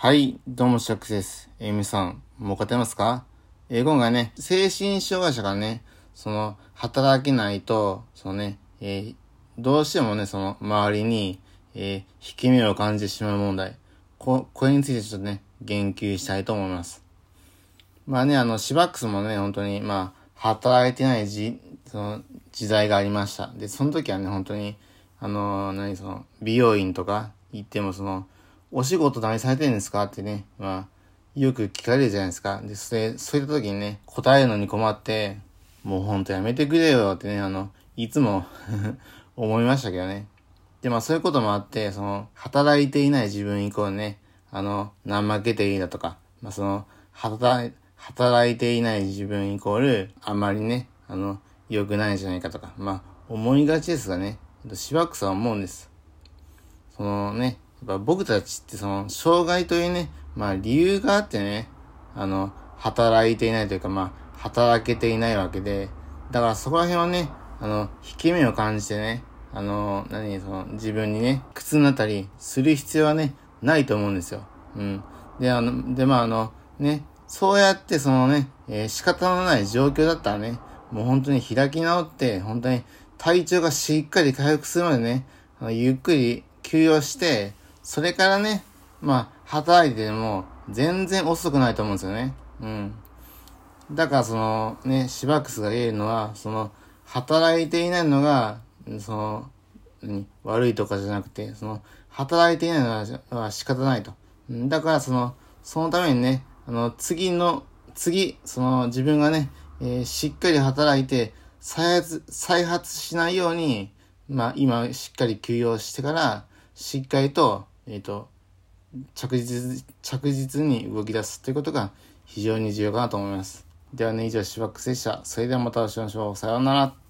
はい、どうも、シャックスです。えー、皆さん、もう勝てますか？え、今回ね、精神障害者がね、その、働けないと、そのね、えー、どうしてもね、その、周りに、え、引け目を感じてしまう問題。こ、これについてちょっとね、言及したいと思います。まあね、あの、シバックスもね、本当に、まあ、働いてないじ、その、時代がありました。で、その時はね、本当に、あの、何、その、美容院とか行っても、その、お仕事何されてるんですか？ってね、まあ、よく聞かれるじゃないですか。で、それ、そういった時にね、答えるのに困って、もうほんとやめてくれよってね、あの、いつも 思いましたけどね。で、まあそういうこともあって、その、働いていない自分イコールね、あの、怠けていいだとか、まあその、働い、働いていない自分イコール、あんまりね、あの、良くないんじゃないかとか、まあ、思いがちですがね、しばくさは思うんです。そのね、やっぱ僕たちってその、障害というね、まあ理由があってね、あの、働いていないというか、まあ、働けていないわけで、だからそこら辺はね、あの、引け目を感じてね、あの、何、その、自分にね、苦痛になったりする必要はね、ないと思うんですよ。うん。で、あの、で、まあ、あの、ね、そうやってそのね、えー仕方のない状況だったらね、もう本当に開き直って、本当に体調がしっかり回復するまでね、あのゆっくり休養して、それからね、まあ、働いても全然遅くないと思うんですよね。うん。だからそのね、シバックスが言えるのは、その、働いていないのが、その、悪いとかじゃなくて、その、働いていないのは仕方ないと。だからその、そのためにね、あの、次の、次、その自分がね、えーしっかり働いて、再発、再発しないように、まあ今しっかり休養してから、しっかりと、えっ、と、着実、着実に動き出すということが非常に重要かなと思います。ではね、以上、シバックスでした。それではまたお会いしましょう。さようなら。